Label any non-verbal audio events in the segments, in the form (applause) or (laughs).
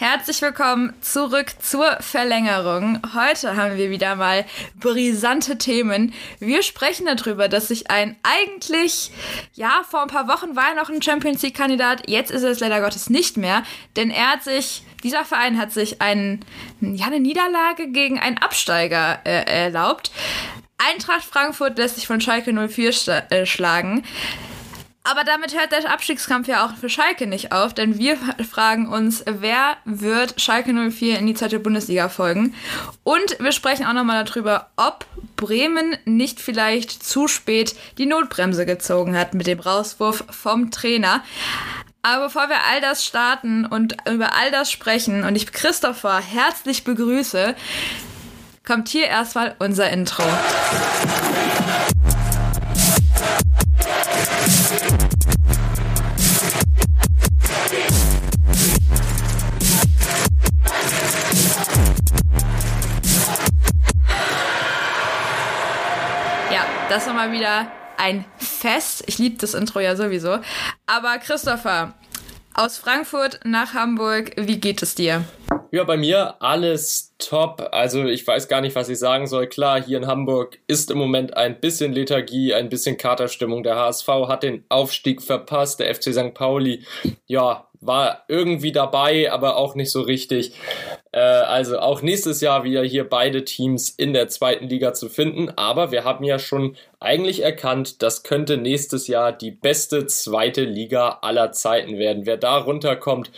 Herzlich willkommen zurück zur Verlängerung. Heute haben wir wieder mal brisante Themen. Wir sprechen darüber, dass sich ein eigentlich, ja, vor ein paar Wochen war er noch ein Champions League Kandidat, jetzt ist er es leider Gottes nicht mehr, denn er hat sich, dieser Verein hat sich ein, ja, eine Niederlage gegen einen Absteiger äh, erlaubt. Eintracht Frankfurt lässt sich von Schalke 04 äh, schlagen. Aber damit hört der Abstiegskampf ja auch für Schalke nicht auf, denn wir fragen uns, wer wird Schalke 04 in die zweite Bundesliga folgen? Und wir sprechen auch nochmal darüber, ob Bremen nicht vielleicht zu spät die Notbremse gezogen hat mit dem Rauswurf vom Trainer. Aber bevor wir all das starten und über all das sprechen und ich Christopher herzlich begrüße, kommt hier erstmal unser Intro. Ja, das war mal wieder ein Fest. Ich liebe das Intro ja sowieso. Aber Christopher, aus Frankfurt nach Hamburg, wie geht es dir? Ja, bei mir alles top. Also ich weiß gar nicht, was ich sagen soll. Klar, hier in Hamburg ist im Moment ein bisschen Lethargie, ein bisschen Katerstimmung. Der HSV hat den Aufstieg verpasst. Der FC St. Pauli, ja, war irgendwie dabei, aber auch nicht so richtig. Äh, also auch nächstes Jahr wieder hier beide Teams in der zweiten Liga zu finden. Aber wir haben ja schon eigentlich erkannt, das könnte nächstes Jahr die beste zweite Liga aller Zeiten werden. Wer da runterkommt,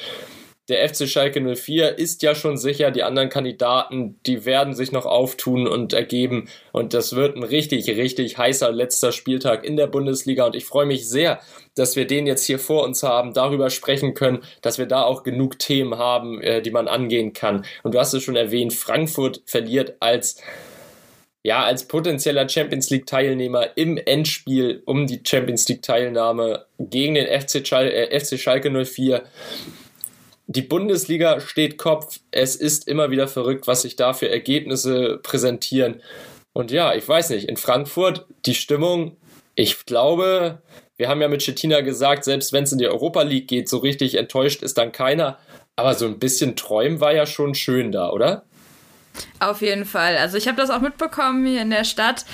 der FC Schalke 04 ist ja schon sicher, die anderen Kandidaten, die werden sich noch auftun und ergeben. Und das wird ein richtig, richtig heißer letzter Spieltag in der Bundesliga. Und ich freue mich sehr, dass wir den jetzt hier vor uns haben, darüber sprechen können, dass wir da auch genug Themen haben, äh, die man angehen kann. Und du hast es schon erwähnt, Frankfurt verliert als ja, als potenzieller Champions League Teilnehmer im Endspiel um die Champions League Teilnahme gegen den FC, Schal äh, FC Schalke 04 die Bundesliga steht Kopf. Es ist immer wieder verrückt, was sich da für Ergebnisse präsentieren. Und ja, ich weiß nicht, in Frankfurt die Stimmung, ich glaube, wir haben ja mit Stettina gesagt, selbst wenn es in die Europa League geht, so richtig enttäuscht ist dann keiner. Aber so ein bisschen träumen war ja schon schön da, oder? Auf jeden Fall. Also ich habe das auch mitbekommen hier in der Stadt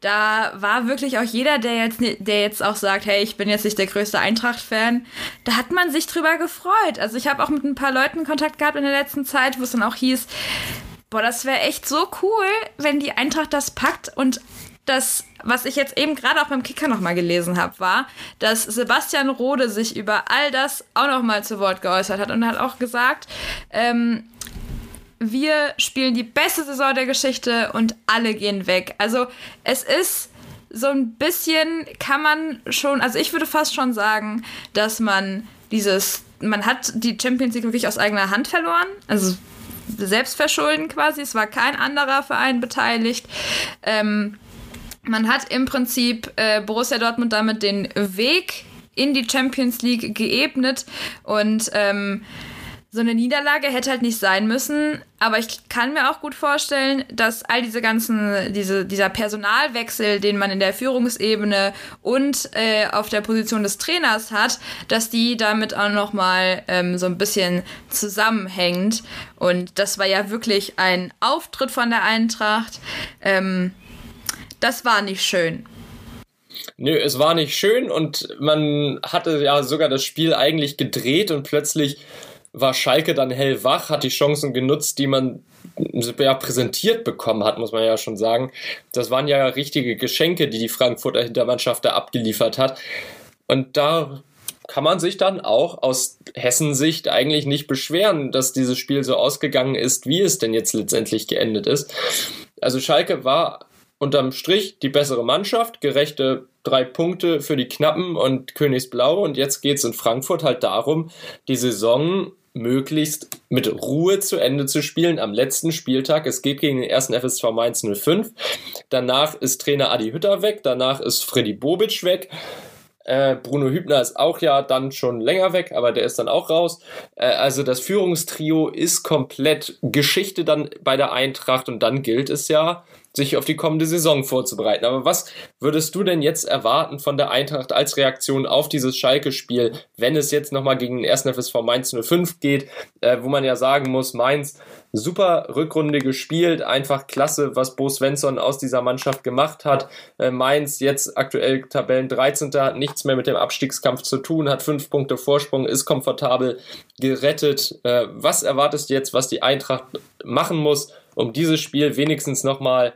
da war wirklich auch jeder, der jetzt, der jetzt auch sagt, hey, ich bin jetzt nicht der größte Eintracht-Fan, da hat man sich drüber gefreut. Also ich habe auch mit ein paar Leuten Kontakt gehabt in der letzten Zeit, wo es dann auch hieß, boah, das wäre echt so cool, wenn die Eintracht das packt und das, was ich jetzt eben gerade auch beim Kicker nochmal gelesen habe, war, dass Sebastian Rode sich über all das auch nochmal zu Wort geäußert hat und hat auch gesagt, ähm, wir spielen die beste Saison der Geschichte und alle gehen weg. Also es ist so ein bisschen, kann man schon, also ich würde fast schon sagen, dass man dieses, man hat die Champions League wirklich aus eigener Hand verloren. Also selbstverschulden quasi. Es war kein anderer Verein beteiligt. Ähm, man hat im Prinzip äh, Borussia Dortmund damit den Weg in die Champions League geebnet und ähm, so eine Niederlage hätte halt nicht sein müssen, aber ich kann mir auch gut vorstellen, dass all diese ganzen, diese, dieser Personalwechsel, den man in der Führungsebene und äh, auf der Position des Trainers hat, dass die damit auch nochmal ähm, so ein bisschen zusammenhängt. Und das war ja wirklich ein Auftritt von der Eintracht. Ähm, das war nicht schön. Nö, es war nicht schön und man hatte ja sogar das Spiel eigentlich gedreht und plötzlich war Schalke dann hellwach, hat die Chancen genutzt, die man ja präsentiert bekommen hat, muss man ja schon sagen. Das waren ja richtige Geschenke, die die Frankfurter Hintermannschaft da abgeliefert hat. Und da kann man sich dann auch aus Hessensicht eigentlich nicht beschweren, dass dieses Spiel so ausgegangen ist, wie es denn jetzt letztendlich geendet ist. Also Schalke war unterm Strich die bessere Mannschaft, gerechte drei Punkte für die Knappen und Königsblau und jetzt geht es in Frankfurt halt darum, die Saison möglichst mit Ruhe zu Ende zu spielen am letzten Spieltag. Es geht gegen den ersten FSV Mainz 05. Danach ist Trainer Adi Hütter weg, danach ist Freddy Bobic weg. Äh, Bruno Hübner ist auch ja dann schon länger weg, aber der ist dann auch raus. Äh, also das Führungstrio ist komplett Geschichte dann bei der Eintracht und dann gilt es ja, sich auf die kommende Saison vorzubereiten. Aber was würdest du denn jetzt erwarten von der Eintracht als Reaktion auf dieses Schalke-Spiel, wenn es jetzt nochmal gegen den 1. FSV Mainz 05 geht, äh, wo man ja sagen muss, Mainz super Rückrunde gespielt, einfach klasse, was Bo Svensson aus dieser Mannschaft gemacht hat. Äh, Mainz jetzt aktuell Tabellen 13. hat nichts mehr mit dem Abstiegskampf zu tun, hat fünf Punkte Vorsprung, ist komfortabel gerettet. Äh, was erwartest du jetzt, was die Eintracht machen muss, um dieses Spiel wenigstens nochmal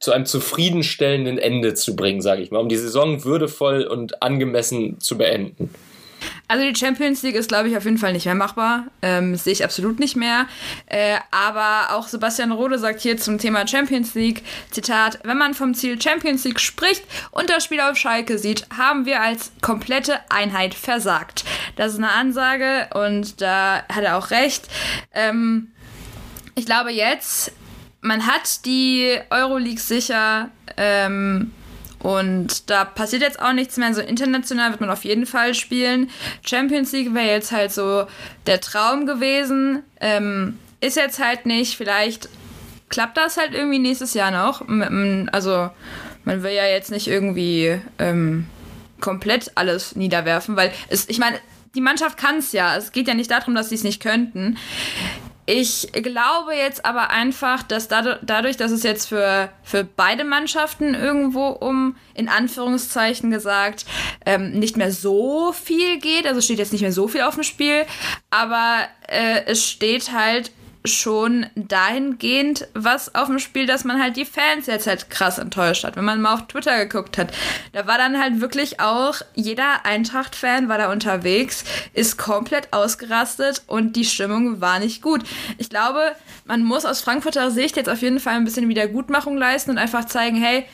zu einem zufriedenstellenden Ende zu bringen, sage ich mal, um die Saison würdevoll und angemessen zu beenden? Also die Champions League ist, glaube ich, auf jeden Fall nicht mehr machbar. Ähm, sehe ich absolut nicht mehr. Äh, aber auch Sebastian Rode sagt hier zum Thema Champions League, Zitat, wenn man vom Ziel Champions League spricht und das Spiel auf Schalke sieht, haben wir als komplette Einheit versagt. Das ist eine Ansage und da hat er auch recht. Ähm, ich glaube jetzt, man hat die Euroleague sicher. Ähm, und da passiert jetzt auch nichts mehr. So international wird man auf jeden Fall spielen. Champions League wäre jetzt halt so der Traum gewesen. Ähm, ist jetzt halt nicht. Vielleicht klappt das halt irgendwie nächstes Jahr noch. Also man will ja jetzt nicht irgendwie ähm, komplett alles niederwerfen, weil es, ich meine, die Mannschaft kann es ja. Es geht ja nicht darum, dass sie es nicht könnten. Ich glaube jetzt aber einfach, dass dadurch, dass es jetzt für, für beide Mannschaften irgendwo um, in Anführungszeichen gesagt, ähm, nicht mehr so viel geht, also steht jetzt nicht mehr so viel auf dem Spiel, aber äh, es steht halt schon dahingehend was auf dem Spiel, dass man halt die Fans jetzt halt krass enttäuscht hat. Wenn man mal auf Twitter geguckt hat, da war dann halt wirklich auch jeder Eintracht-Fan war da unterwegs, ist komplett ausgerastet und die Stimmung war nicht gut. Ich glaube, man muss aus Frankfurter Sicht jetzt auf jeden Fall ein bisschen Wiedergutmachung leisten und einfach zeigen, hey,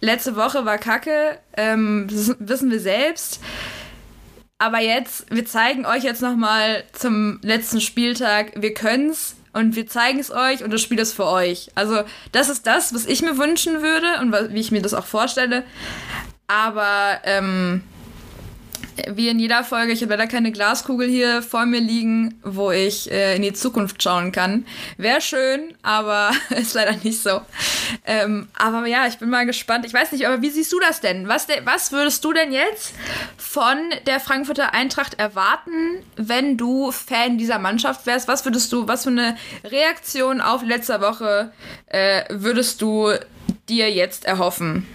letzte Woche war Kacke, ähm, wissen wir selbst. Aber jetzt, wir zeigen euch jetzt nochmal zum letzten Spieltag, wir können's und wir zeigen es euch und das Spiel ist für euch. Also, das ist das, was ich mir wünschen würde und wie ich mir das auch vorstelle. Aber ähm, wie in jeder Folge, ich habe leider keine Glaskugel hier vor mir liegen, wo ich äh, in die Zukunft schauen kann. Wäre schön, aber (laughs) ist leider nicht so. Ähm, aber ja, ich bin mal gespannt. Ich weiß nicht, aber wie siehst du das denn? Was, de was würdest du denn jetzt von der Frankfurter Eintracht erwarten, wenn du Fan dieser Mannschaft wärst? Was würdest du, was für eine Reaktion auf letzter Woche äh, würdest du dir jetzt erhoffen?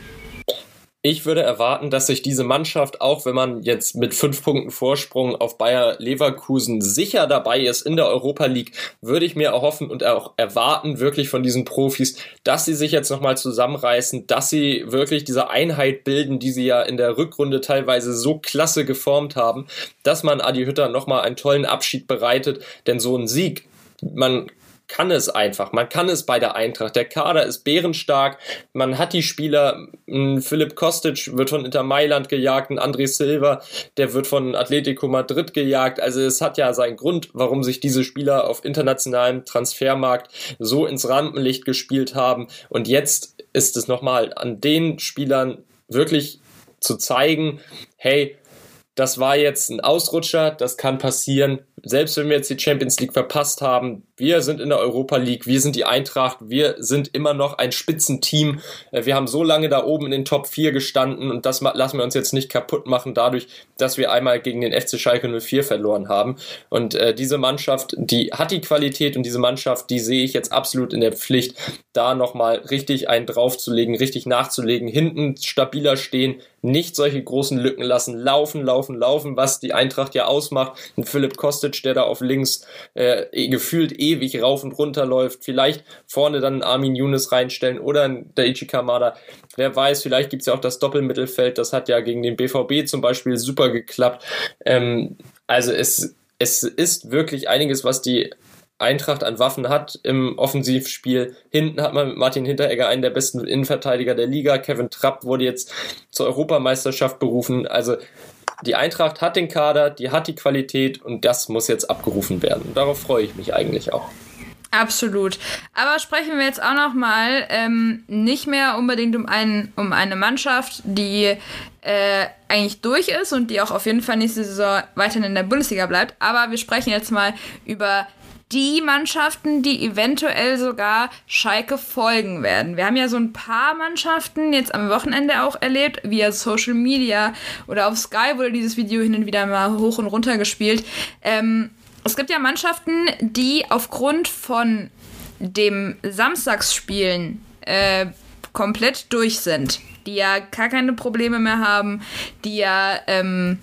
Ich würde erwarten, dass sich diese Mannschaft, auch wenn man jetzt mit fünf Punkten Vorsprung auf Bayer Leverkusen sicher dabei ist in der Europa League, würde ich mir erhoffen und auch erwarten wirklich von diesen Profis, dass sie sich jetzt nochmal zusammenreißen, dass sie wirklich diese Einheit bilden, die sie ja in der Rückrunde teilweise so klasse geformt haben, dass man Adi Hütter nochmal einen tollen Abschied bereitet, denn so ein Sieg, man kann es einfach. Man kann es bei der Eintracht. Der Kader ist bärenstark. Man hat die Spieler. Philipp Kostic wird von Inter Mailand gejagt. Ein André Silva, der wird von Atletico Madrid gejagt. Also es hat ja seinen Grund, warum sich diese Spieler auf internationalem Transfermarkt so ins Rampenlicht gespielt haben. Und jetzt ist es nochmal an den Spielern wirklich zu zeigen, hey, das war jetzt ein Ausrutscher, das kann passieren. Selbst wenn wir jetzt die Champions League verpasst haben, wir sind in der Europa League, wir sind die Eintracht, wir sind immer noch ein Spitzenteam. Äh, wir haben so lange da oben in den Top 4 gestanden und das lassen wir uns jetzt nicht kaputt machen dadurch, dass wir einmal gegen den FC Schalke 04 verloren haben. Und äh, diese Mannschaft, die hat die Qualität und diese Mannschaft, die sehe ich jetzt absolut in der Pflicht, da nochmal richtig einen draufzulegen, richtig nachzulegen, hinten stabiler stehen, nicht solche großen Lücken lassen, laufen, laufen, laufen, was die Eintracht ja ausmacht. Und Philipp Kostic, der da auf links äh, eh gefühlt ewig rauf und runter läuft, vielleicht vorne dann Armin Younes reinstellen oder der Ichi Kamada. Wer weiß, vielleicht gibt's ja auch das Doppelmittelfeld, das hat ja gegen den BVB zum Beispiel super geklappt. Ähm, also es, es ist wirklich einiges, was die Eintracht an Waffen hat im Offensivspiel. Hinten hat man mit Martin Hinteregger einen der besten Innenverteidiger der Liga. Kevin Trapp wurde jetzt zur Europameisterschaft berufen. Also die Eintracht hat den Kader, die hat die Qualität und das muss jetzt abgerufen werden. Darauf freue ich mich eigentlich auch. Absolut. Aber sprechen wir jetzt auch noch mal ähm, nicht mehr unbedingt um, einen, um eine Mannschaft, die äh, eigentlich durch ist und die auch auf jeden Fall nächste Saison weiterhin in der Bundesliga bleibt. Aber wir sprechen jetzt mal über die Mannschaften, die eventuell sogar Schalke folgen werden. Wir haben ja so ein paar Mannschaften jetzt am Wochenende auch erlebt, via Social Media oder auf Sky wurde dieses Video hin und wieder mal hoch und runter gespielt. Ähm, es gibt ja Mannschaften, die aufgrund von dem Samstagsspielen äh, komplett durch sind, die ja gar keine Probleme mehr haben, die ja ähm,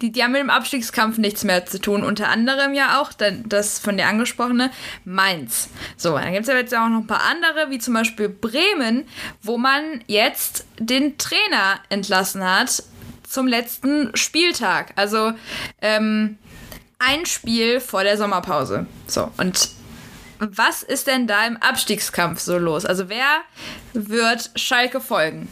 die, die haben mit dem Abstiegskampf nichts mehr zu tun. Unter anderem ja auch das von dir angesprochene Mainz. So, dann gibt es ja jetzt auch noch ein paar andere, wie zum Beispiel Bremen, wo man jetzt den Trainer entlassen hat zum letzten Spieltag. Also ähm, ein Spiel vor der Sommerpause. So, und was ist denn da im Abstiegskampf so los? Also wer wird Schalke folgen?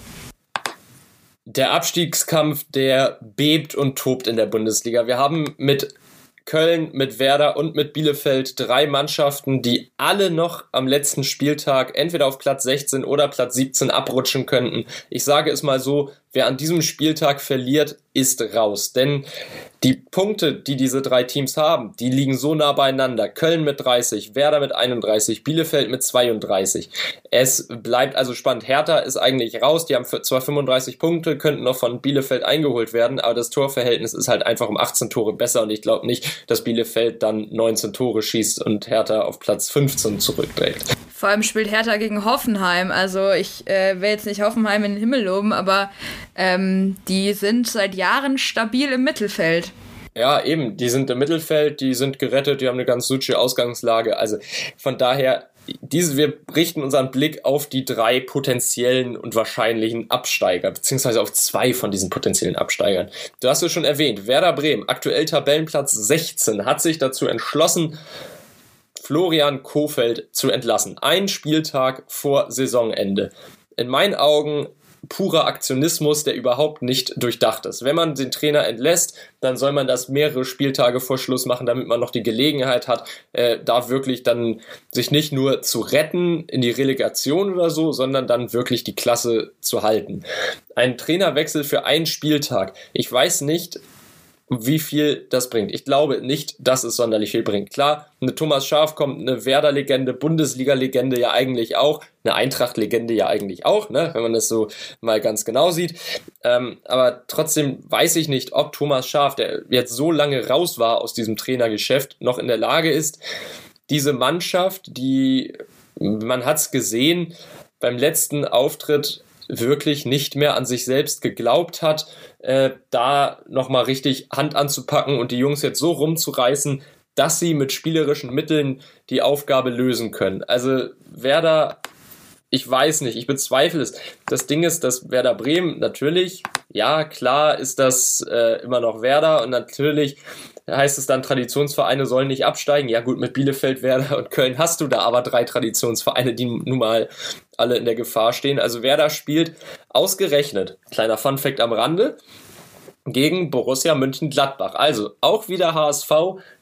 Der Abstiegskampf, der bebt und tobt in der Bundesliga. Wir haben mit Köln, mit Werder und mit Bielefeld drei Mannschaften, die alle noch am letzten Spieltag entweder auf Platz 16 oder Platz 17 abrutschen könnten. Ich sage es mal so, wer an diesem Spieltag verliert, ist raus. Denn die Punkte, die diese drei Teams haben, die liegen so nah beieinander. Köln mit 30, Werder mit 31, Bielefeld mit 32. Es bleibt also spannend. Hertha ist eigentlich raus. Die haben zwar 35 Punkte, könnten noch von Bielefeld eingeholt werden, aber das Torverhältnis ist halt einfach um 18 Tore besser und ich glaube nicht, dass Bielefeld dann 19 Tore schießt und Hertha auf Platz 15 zurückträgt. Vor allem spielt Hertha gegen Hoffenheim. Also ich äh, will jetzt nicht Hoffenheim in den Himmel loben, aber ähm, die sind seit Jahren stabil im Mittelfeld. Ja, eben, die sind im Mittelfeld, die sind gerettet, die haben eine ganz suche Ausgangslage. Also von daher, diese, wir richten unseren Blick auf die drei potenziellen und wahrscheinlichen Absteiger, beziehungsweise auf zwei von diesen potenziellen Absteigern. Du hast es schon erwähnt, Werder Bremen, aktuell Tabellenplatz 16, hat sich dazu entschlossen, Florian Kofeld zu entlassen. Ein Spieltag vor Saisonende. In meinen Augen purer Aktionismus, der überhaupt nicht durchdacht ist. Wenn man den Trainer entlässt, dann soll man das mehrere Spieltage vor Schluss machen, damit man noch die Gelegenheit hat, äh, da wirklich dann sich nicht nur zu retten in die Relegation oder so, sondern dann wirklich die Klasse zu halten. Ein Trainerwechsel für einen Spieltag. Ich weiß nicht, wie viel das bringt. Ich glaube nicht, dass es sonderlich viel bringt. Klar, eine Thomas Schaf kommt, eine Werder-Legende, Bundesliga-Legende ja eigentlich auch, eine Eintracht-Legende ja eigentlich auch, ne, wenn man das so mal ganz genau sieht. Ähm, aber trotzdem weiß ich nicht, ob Thomas Schaf, der jetzt so lange raus war aus diesem Trainergeschäft, noch in der Lage ist, diese Mannschaft, die man hat's gesehen, beim letzten Auftritt wirklich nicht mehr an sich selbst geglaubt hat, äh, da nochmal richtig Hand anzupacken und die Jungs jetzt so rumzureißen, dass sie mit spielerischen Mitteln die Aufgabe lösen können. Also Werder, ich weiß nicht, ich bezweifle es. Das Ding ist, dass Werder Bremen natürlich, ja klar ist das äh, immer noch Werder und natürlich heißt es dann, Traditionsvereine sollen nicht absteigen. Ja gut, mit Bielefeld, Werder und Köln hast du da aber drei Traditionsvereine, die nun mal alle in der Gefahr stehen. Also Werder spielt ausgerechnet, kleiner Funfact am Rande, gegen Borussia Mönchengladbach. Also auch wieder HSV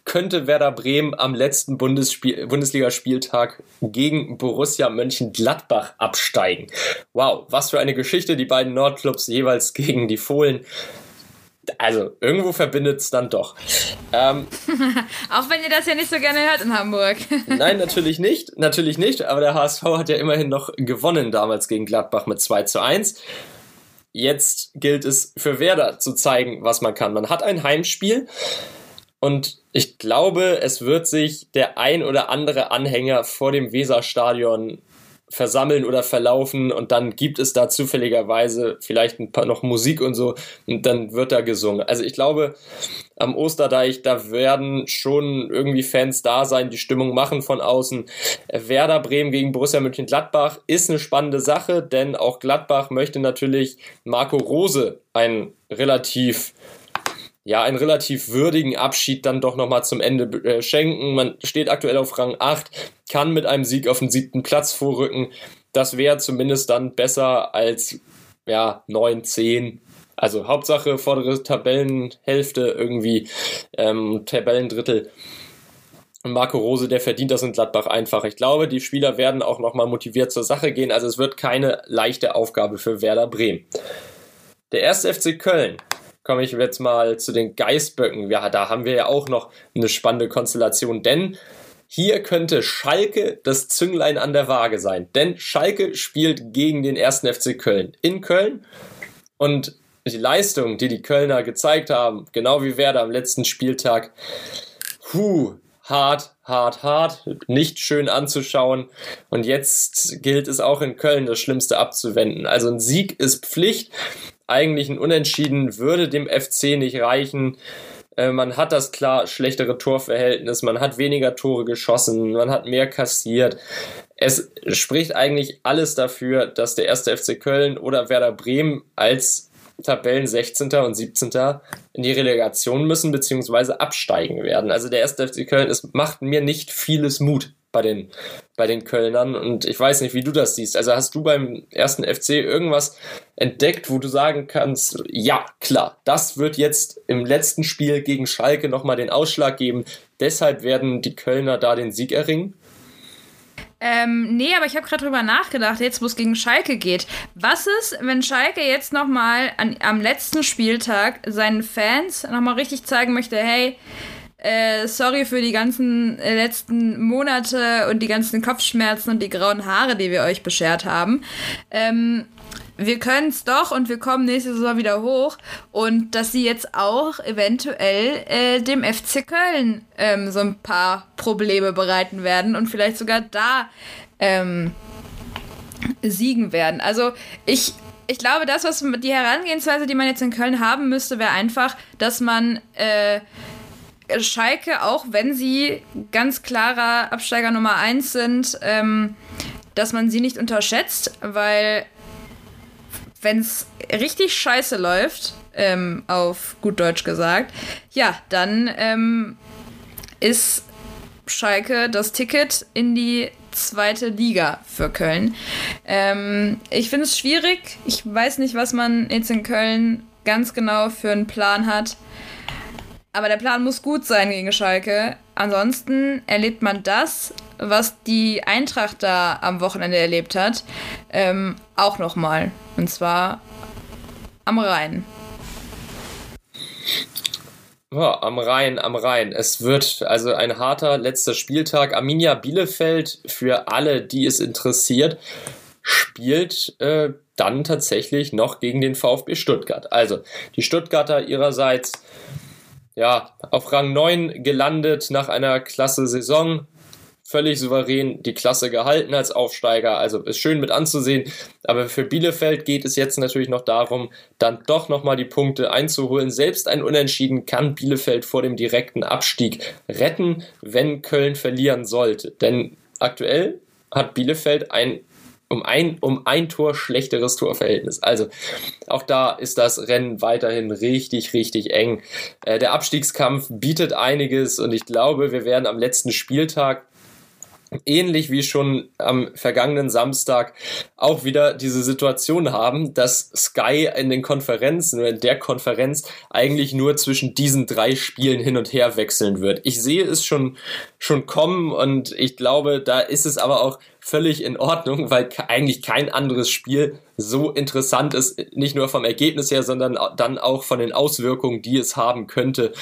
könnte Werder Bremen am letzten Bundesligaspieltag gegen Borussia Mönchengladbach absteigen. Wow, was für eine Geschichte, die beiden Nordclubs jeweils gegen die Fohlen also irgendwo verbindet es dann doch. Ähm, (laughs) Auch wenn ihr das ja nicht so gerne hört in Hamburg. (laughs) nein, natürlich nicht. Natürlich nicht. Aber der HSV hat ja immerhin noch gewonnen damals gegen Gladbach mit 2 zu 1. Jetzt gilt es für Werder zu zeigen, was man kann. Man hat ein Heimspiel und ich glaube, es wird sich der ein oder andere Anhänger vor dem Weserstadion versammeln oder verlaufen und dann gibt es da zufälligerweise vielleicht ein paar noch Musik und so und dann wird da gesungen. Also ich glaube, am Osterdeich, da werden schon irgendwie Fans da sein, die Stimmung machen von außen. Werder Bremen gegen Borussia Mönchengladbach ist eine spannende Sache, denn auch Gladbach möchte natürlich Marco Rose ein relativ ja, einen relativ würdigen Abschied dann doch nochmal zum Ende äh, schenken. Man steht aktuell auf Rang 8, kann mit einem Sieg auf den siebten Platz vorrücken. Das wäre zumindest dann besser als ja, 9, 10. Also Hauptsache vordere Tabellenhälfte irgendwie, ähm, Tabellendrittel. Marco Rose, der verdient das in Gladbach einfach. Ich glaube, die Spieler werden auch nochmal motiviert zur Sache gehen. Also es wird keine leichte Aufgabe für Werder Bremen. Der erste FC Köln komme ich jetzt mal zu den Geißböcken. Ja, da haben wir ja auch noch eine spannende Konstellation, denn hier könnte Schalke das Zünglein an der Waage sein. Denn Schalke spielt gegen den ersten FC Köln in Köln und die Leistung, die die Kölner gezeigt haben, genau wie Werder am letzten Spieltag, puh, hart, hart, hart, nicht schön anzuschauen. Und jetzt gilt es auch in Köln, das Schlimmste abzuwenden. Also ein Sieg ist Pflicht. Eigentlich ein Unentschieden würde dem FC nicht reichen. Äh, man hat das klar schlechtere Torverhältnis, man hat weniger Tore geschossen, man hat mehr kassiert. Es spricht eigentlich alles dafür, dass der erste FC Köln oder Werder Bremen als Tabellen 16. und 17. in die Relegation müssen bzw. absteigen werden. Also der erste FC Köln, es macht mir nicht vieles Mut bei den, bei den Kölnern und ich weiß nicht, wie du das siehst. Also hast du beim ersten FC irgendwas entdeckt, wo du sagen kannst, ja, klar, das wird jetzt im letzten Spiel gegen Schalke nochmal den Ausschlag geben. Deshalb werden die Kölner da den Sieg erringen? Ähm, nee, aber ich habe gerade drüber nachgedacht, jetzt wo es gegen Schalke geht. Was ist, wenn Schalke jetzt nochmal am letzten Spieltag seinen Fans nochmal richtig zeigen möchte, hey, äh, sorry für die ganzen äh, letzten Monate und die ganzen Kopfschmerzen und die grauen Haare, die wir euch beschert haben. Ähm, wir können es doch und wir kommen nächste Saison wieder hoch und dass sie jetzt auch eventuell äh, dem FC Köln ähm, so ein paar Probleme bereiten werden und vielleicht sogar da ähm, siegen werden. Also ich ich glaube, das, was die Herangehensweise, die man jetzt in Köln haben müsste, wäre einfach, dass man äh, Schalke, auch wenn sie ganz klarer Absteiger Nummer 1 sind, ähm, dass man sie nicht unterschätzt, weil wenn es richtig scheiße läuft, ähm, auf gut Deutsch gesagt, ja, dann ähm, ist Schalke das Ticket in die zweite Liga für Köln. Ähm, ich finde es schwierig. Ich weiß nicht, was man jetzt in Köln ganz genau für einen Plan hat. Aber der Plan muss gut sein gegen Schalke. Ansonsten erlebt man das, was die Eintracht da am Wochenende erlebt hat, ähm, auch nochmal. Und zwar am Rhein. Ja, am Rhein, am Rhein. Es wird also ein harter letzter Spieltag. Arminia Bielefeld, für alle, die es interessiert, spielt äh, dann tatsächlich noch gegen den VfB Stuttgart. Also die Stuttgarter ihrerseits ja auf Rang 9 gelandet nach einer klasse Saison völlig souverän die Klasse gehalten als Aufsteiger. Also ist schön mit anzusehen. Aber für Bielefeld geht es jetzt natürlich noch darum, dann doch nochmal die Punkte einzuholen. Selbst ein Unentschieden kann Bielefeld vor dem direkten Abstieg retten, wenn Köln verlieren sollte. Denn aktuell hat Bielefeld ein um ein, um ein Tor schlechteres Torverhältnis. Also auch da ist das Rennen weiterhin richtig, richtig eng. Äh, der Abstiegskampf bietet einiges und ich glaube, wir werden am letzten Spieltag ähnlich wie schon am vergangenen Samstag auch wieder diese Situation haben, dass Sky in den Konferenzen oder in der Konferenz eigentlich nur zwischen diesen drei Spielen hin und her wechseln wird. Ich sehe es schon, schon kommen und ich glaube, da ist es aber auch völlig in Ordnung, weil eigentlich kein anderes Spiel so interessant ist, nicht nur vom Ergebnis her, sondern dann auch von den Auswirkungen, die es haben könnte.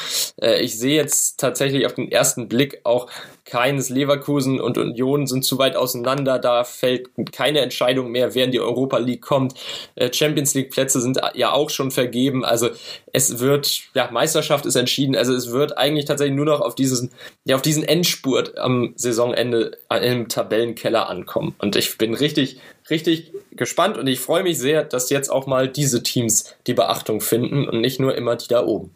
Äh, ich sehe jetzt tatsächlich auf den ersten Blick auch keines Leverkusen und Union sind zu weit auseinander. Da fällt keine Entscheidung mehr, wer in die Europa League kommt. Äh, Champions League Plätze sind ja auch schon vergeben. Also es wird, ja, Meisterschaft ist entschieden. Also es wird eigentlich tatsächlich nur noch auf diesen, ja, auf diesen Endspurt am Saisonende im Tabellenkeller ankommen. Und ich bin richtig, richtig gespannt und ich freue mich sehr, dass jetzt auch mal diese Teams die Beachtung finden und nicht nur immer die da oben.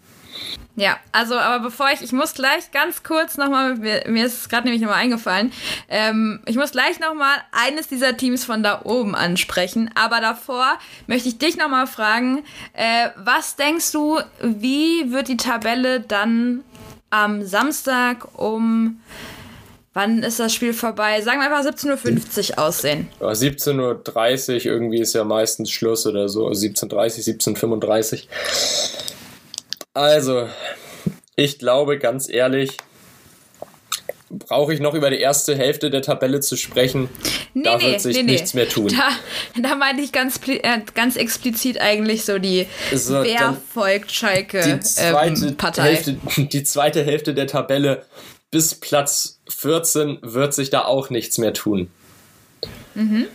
Ja, also, aber bevor ich, ich muss gleich ganz kurz nochmal, mir, mir ist es gerade nämlich nochmal eingefallen, ähm, ich muss gleich nochmal eines dieser Teams von da oben ansprechen, aber davor möchte ich dich nochmal fragen, äh, was denkst du, wie wird die Tabelle dann am Samstag um Wann ist das Spiel vorbei? Sagen wir einfach 17.50 Uhr aussehen. Ja, 17.30 Uhr irgendwie ist ja meistens Schluss oder so. 17.30 17.35 Uhr. Also, ich glaube ganz ehrlich, brauche ich noch über die erste Hälfte der Tabelle zu sprechen. Nee, da nee, wird sich nee, nichts mehr tun. Da, da meinte ich ganz, äh, ganz explizit eigentlich so die so, Wer folgt Schalke die zweite ähm, Partei. Hälfte, (laughs) die zweite Hälfte der Tabelle bis Platz 14 wird sich da auch nichts mehr tun. Mhm.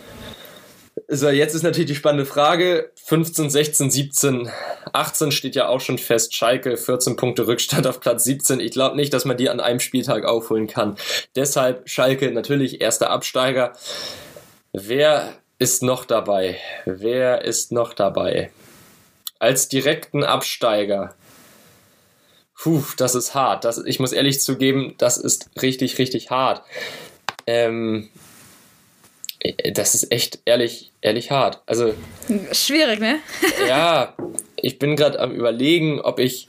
So, jetzt ist natürlich die spannende Frage. 15, 16, 17, 18 steht ja auch schon fest. Schalke, 14 Punkte Rückstand auf Platz 17. Ich glaube nicht, dass man die an einem Spieltag aufholen kann. Deshalb Schalke natürlich erster Absteiger. Wer ist noch dabei? Wer ist noch dabei? Als direkten Absteiger. Puh, das ist hart. Das, ich muss ehrlich zugeben, das ist richtig, richtig hart. Ähm, das ist echt ehrlich, ehrlich hart. Also schwierig, ne? (laughs) ja, ich bin gerade am überlegen, ob ich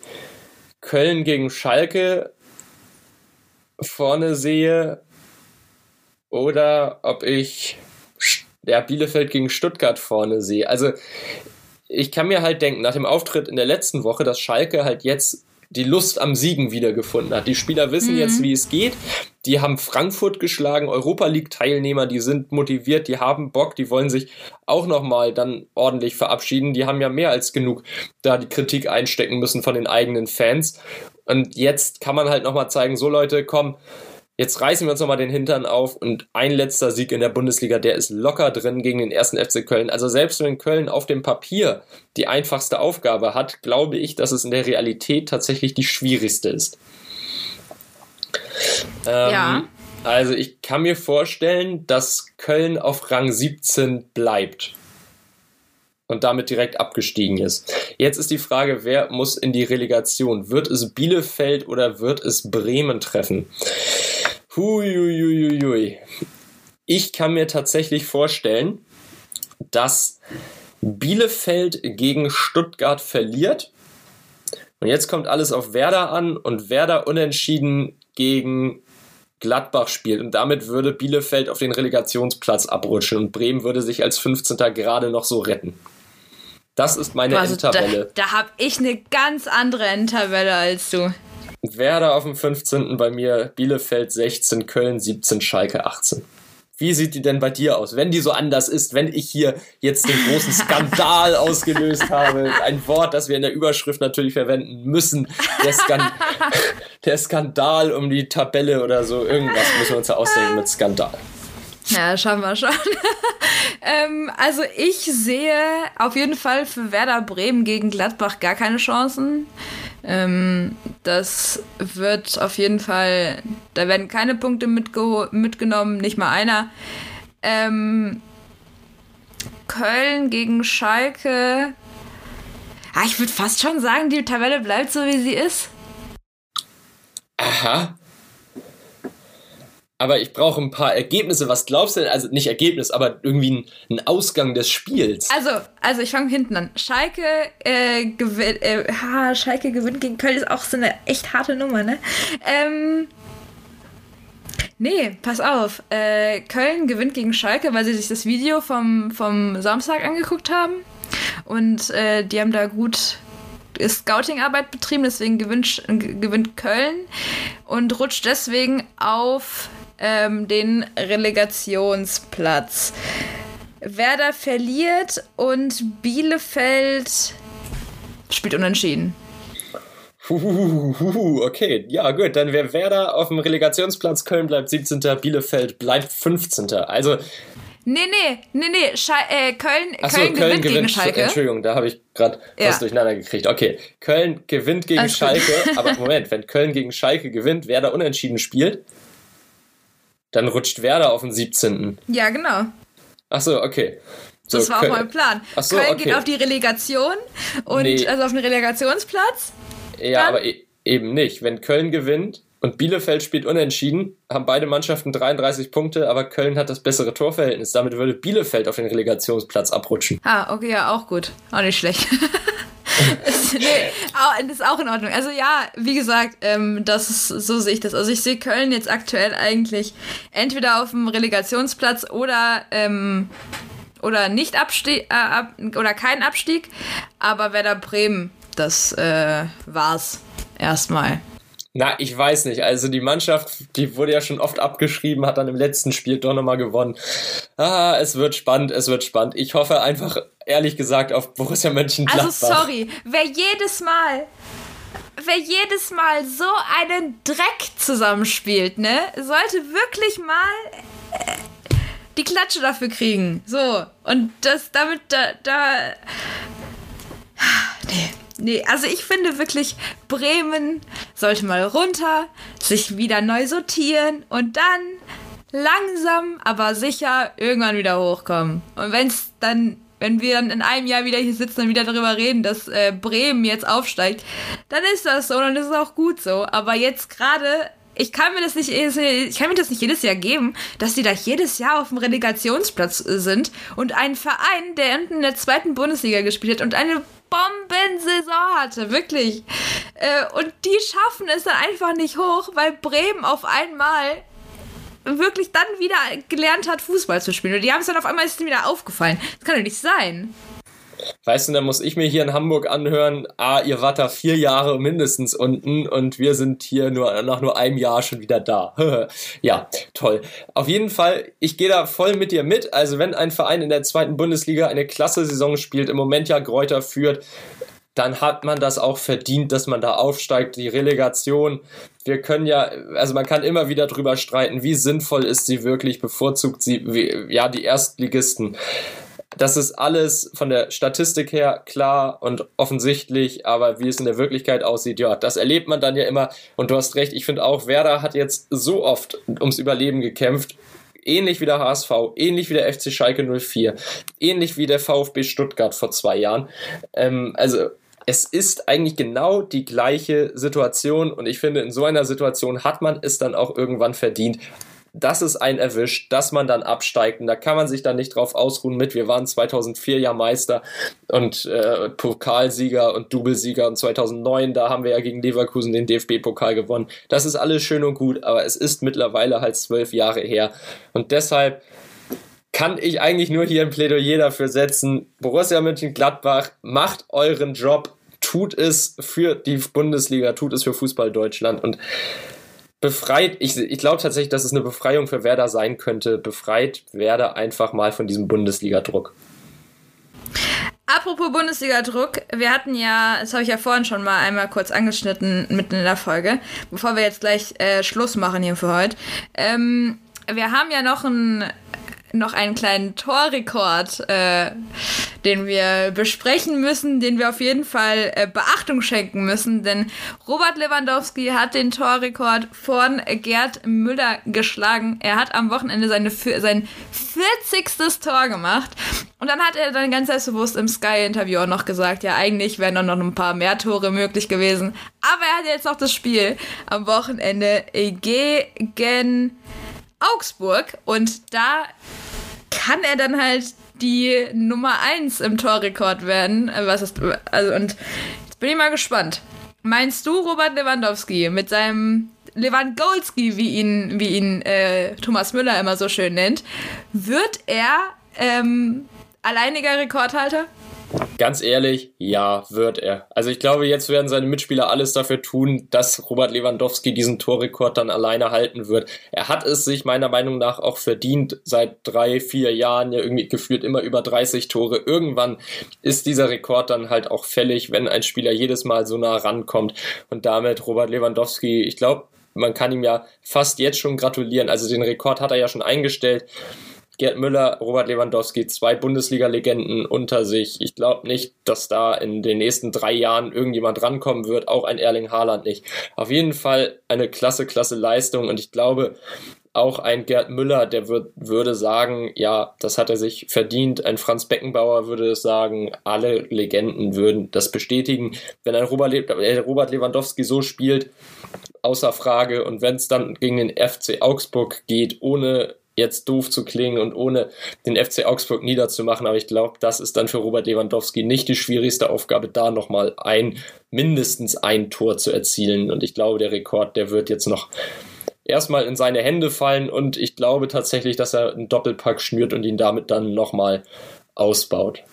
Köln gegen Schalke vorne sehe oder ob ich ja, Bielefeld gegen Stuttgart vorne sehe. Also ich kann mir halt denken, nach dem Auftritt in der letzten Woche, dass Schalke halt jetzt die Lust am Siegen wiedergefunden hat. Die Spieler wissen mhm. jetzt, wie es geht. Die haben Frankfurt geschlagen, Europa League Teilnehmer, die sind motiviert, die haben Bock, die wollen sich auch nochmal dann ordentlich verabschieden. Die haben ja mehr als genug da die Kritik einstecken müssen von den eigenen Fans. Und jetzt kann man halt nochmal zeigen, so Leute, komm, Jetzt reißen wir uns nochmal den Hintern auf und ein letzter Sieg in der Bundesliga, der ist locker drin gegen den ersten FC Köln. Also selbst wenn Köln auf dem Papier die einfachste Aufgabe hat, glaube ich, dass es in der Realität tatsächlich die schwierigste ist. Ähm, ja. Also ich kann mir vorstellen, dass Köln auf Rang 17 bleibt und damit direkt abgestiegen ist. Jetzt ist die Frage, wer muss in die Relegation? Wird es Bielefeld oder wird es Bremen treffen? Huiuiuiui. Ich kann mir tatsächlich vorstellen, dass Bielefeld gegen Stuttgart verliert. Und jetzt kommt alles auf Werder an und Werder unentschieden gegen Gladbach spielt. Und damit würde Bielefeld auf den Relegationsplatz abrutschen und Bremen würde sich als 15. gerade noch so retten. Das ist meine also Endtabelle. Da, da habe ich eine ganz andere Endtabelle als du. Werder auf dem 15. bei mir, Bielefeld 16, Köln 17, Schalke 18. Wie sieht die denn bei dir aus? Wenn die so anders ist, wenn ich hier jetzt den großen (laughs) Skandal ausgelöst habe, ein Wort, das wir in der Überschrift natürlich verwenden müssen, der, Skan (laughs) der Skandal um die Tabelle oder so, irgendwas müssen wir uns ja ausdenken mit Skandal. Ja, schauen wir schon. (laughs) ähm, also ich sehe auf jeden Fall für Werder Bremen gegen Gladbach gar keine Chancen. Ähm, das wird auf jeden Fall, da werden keine Punkte mitgenommen, nicht mal einer. Ähm, Köln gegen Schalke. Ah, ich würde fast schon sagen, die Tabelle bleibt so, wie sie ist. Aha aber ich brauche ein paar Ergebnisse. Was glaubst du denn? Also nicht Ergebnis, aber irgendwie ein, ein Ausgang des Spiels. Also, also ich fange hinten an. Schalke, äh, gewinnt, äh, ha, Schalke gewinnt gegen Köln ist auch so eine echt harte Nummer, ne? Ähm, nee, pass auf. Äh, Köln gewinnt gegen Schalke, weil sie sich das Video vom, vom Samstag angeguckt haben. Und äh, die haben da gut Scouting-Arbeit betrieben, deswegen gewinnt, gewinnt Köln und rutscht deswegen auf ähm, den Relegationsplatz. Werder verliert und Bielefeld spielt unentschieden. okay, ja gut, dann wäre Werder auf dem Relegationsplatz, Köln bleibt 17., Bielefeld bleibt 15. Also Nee, nee, nee, nee. Schal äh, Köln, Ach Köln, so, Köln gewinnt, gewinnt gegen Schalke. Entschuldigung, da habe ich gerade ja. was durcheinander gekriegt. Okay, Köln gewinnt gegen Alles Schalke, aber (laughs) Moment, wenn Köln gegen Schalke gewinnt, Werder unentschieden spielt, dann rutscht Werder auf den 17. Ja, genau. Ach so, okay. So, das war Köln. auch mein Plan. Ach so, Köln okay. geht auf die Relegation und nee. also auf den Relegationsplatz. Ja, dann, aber e eben nicht. Wenn Köln gewinnt und Bielefeld spielt unentschieden, haben beide Mannschaften 33 Punkte, aber Köln hat das bessere Torverhältnis. Damit würde Bielefeld auf den Relegationsplatz abrutschen. Ah, okay, ja, auch gut. Auch nicht schlecht. (laughs) (laughs) nee, das ist auch in Ordnung. Also ja, wie gesagt, ähm, das ist, so sehe ich das. Also ich sehe Köln jetzt aktuell eigentlich entweder auf dem Relegationsplatz oder ähm, oder nicht Abstieg äh, ab, oder kein Abstieg, aber Werder Bremen, das äh, war's erstmal. Na, ich weiß nicht. Also die Mannschaft, die wurde ja schon oft abgeschrieben, hat dann im letzten Spiel doch nochmal gewonnen. Ah, es wird spannend, es wird spannend. Ich hoffe einfach, ehrlich gesagt, auf Borussia Mönchengladbach. Also sorry, wer jedes Mal wer jedes Mal so einen Dreck zusammenspielt, ne, sollte wirklich mal äh, die Klatsche dafür kriegen. So. Und das damit da, da. Nee. Also ich finde wirklich, Bremen sollte mal runter, sich wieder neu sortieren und dann langsam, aber sicher irgendwann wieder hochkommen. Und wenn es dann, wenn wir dann in einem Jahr wieder hier sitzen und wieder darüber reden, dass äh, Bremen jetzt aufsteigt, dann ist das so, dann ist es auch gut so. Aber jetzt gerade ich kann mir das nicht, ich kann mir das nicht jedes Jahr geben, dass die da jedes Jahr auf dem Relegationsplatz sind und ein Verein, der unten in der zweiten Bundesliga gespielt hat und eine Bombensaison hatte, wirklich. Äh, und die schaffen es dann einfach nicht hoch, weil Bremen auf einmal wirklich dann wieder gelernt hat, Fußball zu spielen. Und die haben es dann auf einmal ist wieder aufgefallen. Das kann doch nicht sein. Weißt du, da muss ich mir hier in Hamburg anhören, ah, ihr wart da vier Jahre mindestens unten und wir sind hier nur nach nur einem Jahr schon wieder da. (laughs) ja, toll. Auf jeden Fall, ich gehe da voll mit dir mit. Also wenn ein Verein in der zweiten Bundesliga eine klasse Saison spielt, im Moment ja Gräuter führt, dann hat man das auch verdient, dass man da aufsteigt. Die Relegation, wir können ja, also man kann immer wieder drüber streiten, wie sinnvoll ist sie wirklich, bevorzugt sie, ja, die Erstligisten. Das ist alles von der Statistik her klar und offensichtlich, aber wie es in der Wirklichkeit aussieht, ja, das erlebt man dann ja immer. Und du hast recht, ich finde auch, Werder hat jetzt so oft ums Überleben gekämpft. Ähnlich wie der HSV, ähnlich wie der FC Schalke 04, ähnlich wie der VfB Stuttgart vor zwei Jahren. Ähm, also es ist eigentlich genau die gleiche Situation und ich finde, in so einer Situation hat man es dann auch irgendwann verdient, dass es einen erwischt, dass man dann absteigt. Und da kann man sich dann nicht drauf ausruhen mit, wir waren 2004 ja Meister und äh, Pokalsieger und Doublesieger und 2009, da haben wir ja gegen Leverkusen den DFB-Pokal gewonnen. Das ist alles schön und gut, aber es ist mittlerweile halt zwölf Jahre her. Und deshalb kann ich eigentlich nur hier ein Plädoyer dafür setzen. Borussia Mönchengladbach, macht euren Job, tut es für die Bundesliga, tut es für Fußball Deutschland und befreit, ich, ich glaube tatsächlich, dass es eine Befreiung für Werder sein könnte. Befreit Werder einfach mal von diesem Bundesliga-Druck. Apropos Bundesliga-Druck, wir hatten ja, das habe ich ja vorhin schon mal einmal kurz angeschnitten mitten in der Folge, bevor wir jetzt gleich äh, Schluss machen hier für heute. Ähm, wir haben ja noch ein noch einen kleinen Torrekord, äh, den wir besprechen müssen, den wir auf jeden Fall äh, Beachtung schenken müssen, denn Robert Lewandowski hat den Torrekord von Gerd Müller geschlagen. Er hat am Wochenende seine, sein 40. Tor gemacht und dann hat er dann ganz selbstbewusst im Sky-Interview auch noch gesagt, ja, eigentlich wären noch ein paar mehr Tore möglich gewesen, aber er hat jetzt noch das Spiel am Wochenende gegen Augsburg und da kann er dann halt die Nummer 1 im Torrekord werden. Äh, was ist, also, und jetzt bin ich mal gespannt. Meinst du, Robert Lewandowski mit seinem Lewandowski, wie ihn, wie ihn äh, Thomas Müller immer so schön nennt, wird er ähm, alleiniger Rekordhalter? Ganz ehrlich, ja, wird er. Also ich glaube, jetzt werden seine Mitspieler alles dafür tun, dass Robert Lewandowski diesen Torrekord dann alleine halten wird. Er hat es sich meiner Meinung nach auch verdient, seit drei, vier Jahren ja irgendwie gefühlt immer über 30 Tore. Irgendwann ist dieser Rekord dann halt auch fällig, wenn ein Spieler jedes Mal so nah rankommt. Und damit Robert Lewandowski, ich glaube, man kann ihm ja fast jetzt schon gratulieren. Also den Rekord hat er ja schon eingestellt. Gerd Müller, Robert Lewandowski, zwei Bundesliga-Legenden unter sich. Ich glaube nicht, dass da in den nächsten drei Jahren irgendjemand rankommen wird, auch ein Erling Haaland nicht. Auf jeden Fall eine klasse, klasse Leistung und ich glaube, auch ein Gerd Müller, der würd, würde sagen, ja, das hat er sich verdient. Ein Franz Beckenbauer würde es sagen. Alle Legenden würden das bestätigen. Wenn ein Robert, Le äh, Robert Lewandowski so spielt, außer Frage. Und wenn es dann gegen den FC Augsburg geht, ohne jetzt doof zu klingen und ohne den FC Augsburg niederzumachen. Aber ich glaube, das ist dann für Robert Lewandowski nicht die schwierigste Aufgabe, da nochmal ein, mindestens ein Tor zu erzielen. Und ich glaube, der Rekord, der wird jetzt noch erstmal in seine Hände fallen und ich glaube tatsächlich, dass er einen Doppelpack schnürt und ihn damit dann nochmal ausbaut.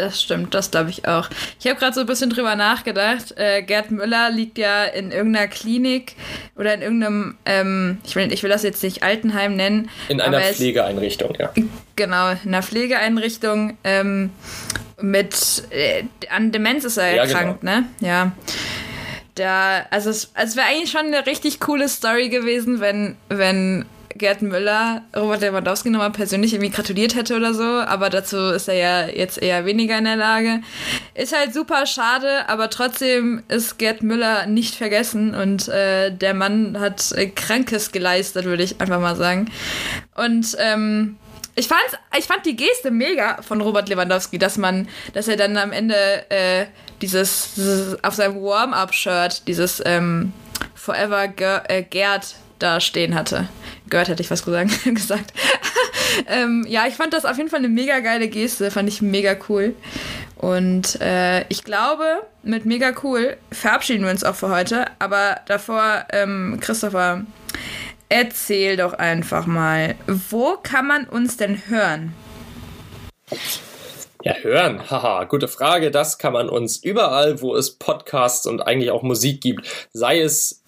Das stimmt, das glaube ich auch. Ich habe gerade so ein bisschen drüber nachgedacht. Äh, Gerd Müller liegt ja in irgendeiner Klinik oder in irgendeinem, ähm, ich, will, ich will das jetzt nicht Altenheim nennen. In einer Pflegeeinrichtung, ja. Genau, in einer Pflegeeinrichtung ähm, mit, äh, an Demenz ist er ja, erkrankt, genau. ne? Ja. Da, also es, also es wäre eigentlich schon eine richtig coole Story gewesen, wenn, wenn Gerd Müller Robert Lewandowski nochmal persönlich irgendwie gratuliert hätte oder so, aber dazu ist er ja jetzt eher weniger in der Lage. Ist halt super schade, aber trotzdem ist Gerd Müller nicht vergessen und äh, der Mann hat äh, Krankes geleistet, würde ich einfach mal sagen. Und ähm, ich, fand's, ich fand die Geste mega von Robert Lewandowski, dass man, dass er dann am Ende äh, dieses, dieses, auf seinem Warm-Up-Shirt dieses ähm, Forever Ger äh, Gerd da stehen hatte. Gerd hätte ich was (laughs) gesagt. (laughs) ähm, ja, ich fand das auf jeden Fall eine mega geile Geste, fand ich mega cool. Und äh, ich glaube, mit mega cool verabschieden wir uns auch für heute. Aber davor, ähm, Christopher, erzähl doch einfach mal, wo kann man uns denn hören? Ja, hören. (laughs) Haha, gute Frage. Das kann man uns überall, wo es Podcasts und eigentlich auch Musik gibt, sei es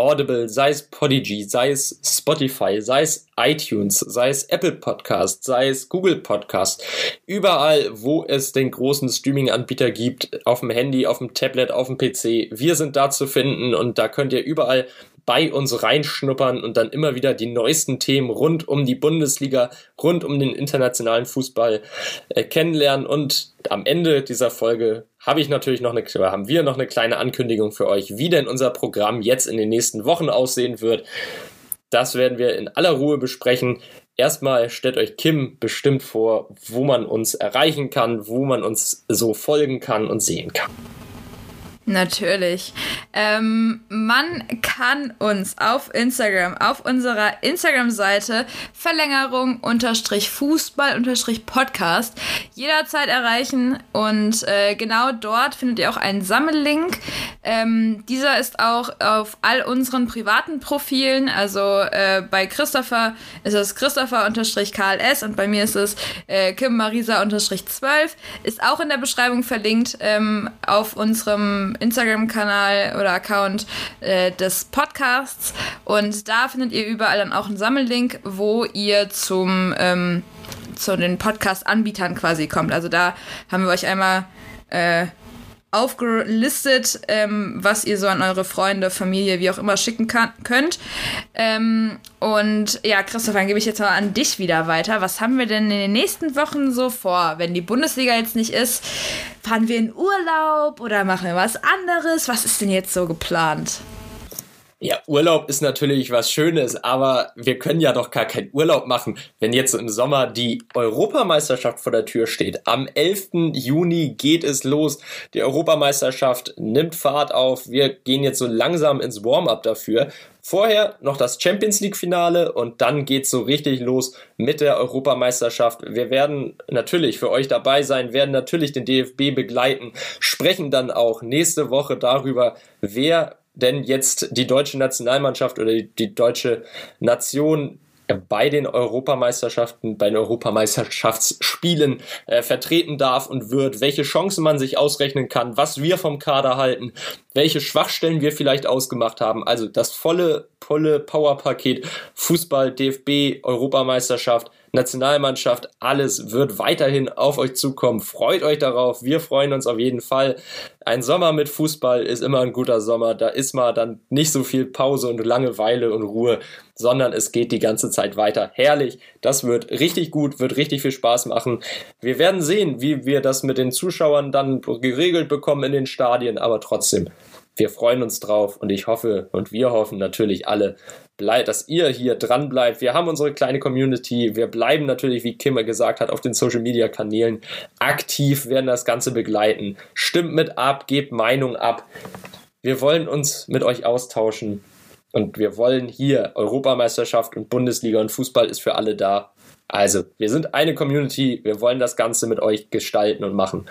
Audible, sei es Podigy, sei es Spotify, sei es iTunes, sei es Apple Podcast, sei es Google Podcast. Überall, wo es den großen Streaming-Anbieter gibt, auf dem Handy, auf dem Tablet, auf dem PC. Wir sind da zu finden und da könnt ihr überall bei uns reinschnuppern und dann immer wieder die neuesten Themen rund um die Bundesliga, rund um den internationalen Fußball äh, kennenlernen. Und am Ende dieser Folge habe ich natürlich noch eine, haben wir noch eine kleine Ankündigung für euch, wie denn unser Programm jetzt in den nächsten Wochen aussehen wird. Das werden wir in aller Ruhe besprechen. Erstmal stellt euch Kim bestimmt vor, wo man uns erreichen kann, wo man uns so folgen kann und sehen kann. Natürlich. Ähm, man kann uns auf Instagram, auf unserer Instagram-Seite Verlängerung Fußball Podcast jederzeit erreichen und äh, genau dort findet ihr auch einen Sammellink. Ähm, dieser ist auch auf all unseren privaten Profilen, also äh, bei Christopher ist es Christopher KLS und bei mir ist es äh, Kim Marisa unterstrich 12, ist auch in der Beschreibung verlinkt ähm, auf unserem Instagram-Kanal oder Account äh, des Podcasts. Und da findet ihr überall dann auch einen Sammellink, wo ihr zum ähm, zu den Podcast-Anbietern quasi kommt. Also da haben wir euch einmal äh, aufgelistet, ähm, was ihr so an eure Freunde, Familie, wie auch immer schicken kann, könnt. Ähm, und ja, Christoph, dann gebe ich jetzt mal an dich wieder weiter. Was haben wir denn in den nächsten Wochen so vor? Wenn die Bundesliga jetzt nicht ist, fahren wir in Urlaub oder machen wir was anderes? Was ist denn jetzt so geplant? Ja, Urlaub ist natürlich was Schönes, aber wir können ja doch gar keinen Urlaub machen, wenn jetzt im Sommer die Europameisterschaft vor der Tür steht. Am 11. Juni geht es los. Die Europameisterschaft nimmt Fahrt auf. Wir gehen jetzt so langsam ins Warm-up dafür. Vorher noch das Champions League Finale und dann geht's so richtig los mit der Europameisterschaft. Wir werden natürlich für euch dabei sein, werden natürlich den DFB begleiten, sprechen dann auch nächste Woche darüber, wer denn jetzt die deutsche Nationalmannschaft oder die, die deutsche Nation bei den Europameisterschaften, bei den Europameisterschaftsspielen äh, vertreten darf und wird, welche Chancen man sich ausrechnen kann, was wir vom Kader halten, welche Schwachstellen wir vielleicht ausgemacht haben. Also das volle, volle Powerpaket Fußball, DFB, Europameisterschaft, Nationalmannschaft, alles wird weiterhin auf euch zukommen. Freut euch darauf. Wir freuen uns auf jeden Fall. Ein Sommer mit Fußball ist immer ein guter Sommer. Da ist mal dann nicht so viel Pause und Langeweile und Ruhe, sondern es geht die ganze Zeit weiter. Herrlich. Das wird richtig gut, wird richtig viel Spaß machen. Wir werden sehen, wie wir das mit den Zuschauern dann geregelt bekommen in den Stadien, aber trotzdem. Wir freuen uns drauf und ich hoffe und wir hoffen natürlich alle, dass ihr hier dran bleibt. Wir haben unsere kleine Community. Wir bleiben natürlich, wie Kim gesagt hat, auf den Social Media Kanälen aktiv, werden das Ganze begleiten. Stimmt mit ab, gebt Meinung ab. Wir wollen uns mit euch austauschen und wir wollen hier Europameisterschaft und Bundesliga und Fußball ist für alle da. Also, wir sind eine Community. Wir wollen das Ganze mit euch gestalten und machen.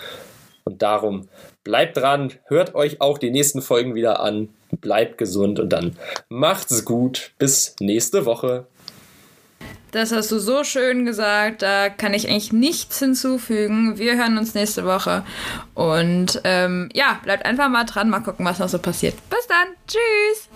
Und darum bleibt dran, hört euch auch die nächsten Folgen wieder an, bleibt gesund und dann macht's gut. Bis nächste Woche. Das hast du so schön gesagt. Da kann ich eigentlich nichts hinzufügen. Wir hören uns nächste Woche. Und ähm, ja, bleibt einfach mal dran. Mal gucken, was noch so passiert. Bis dann. Tschüss.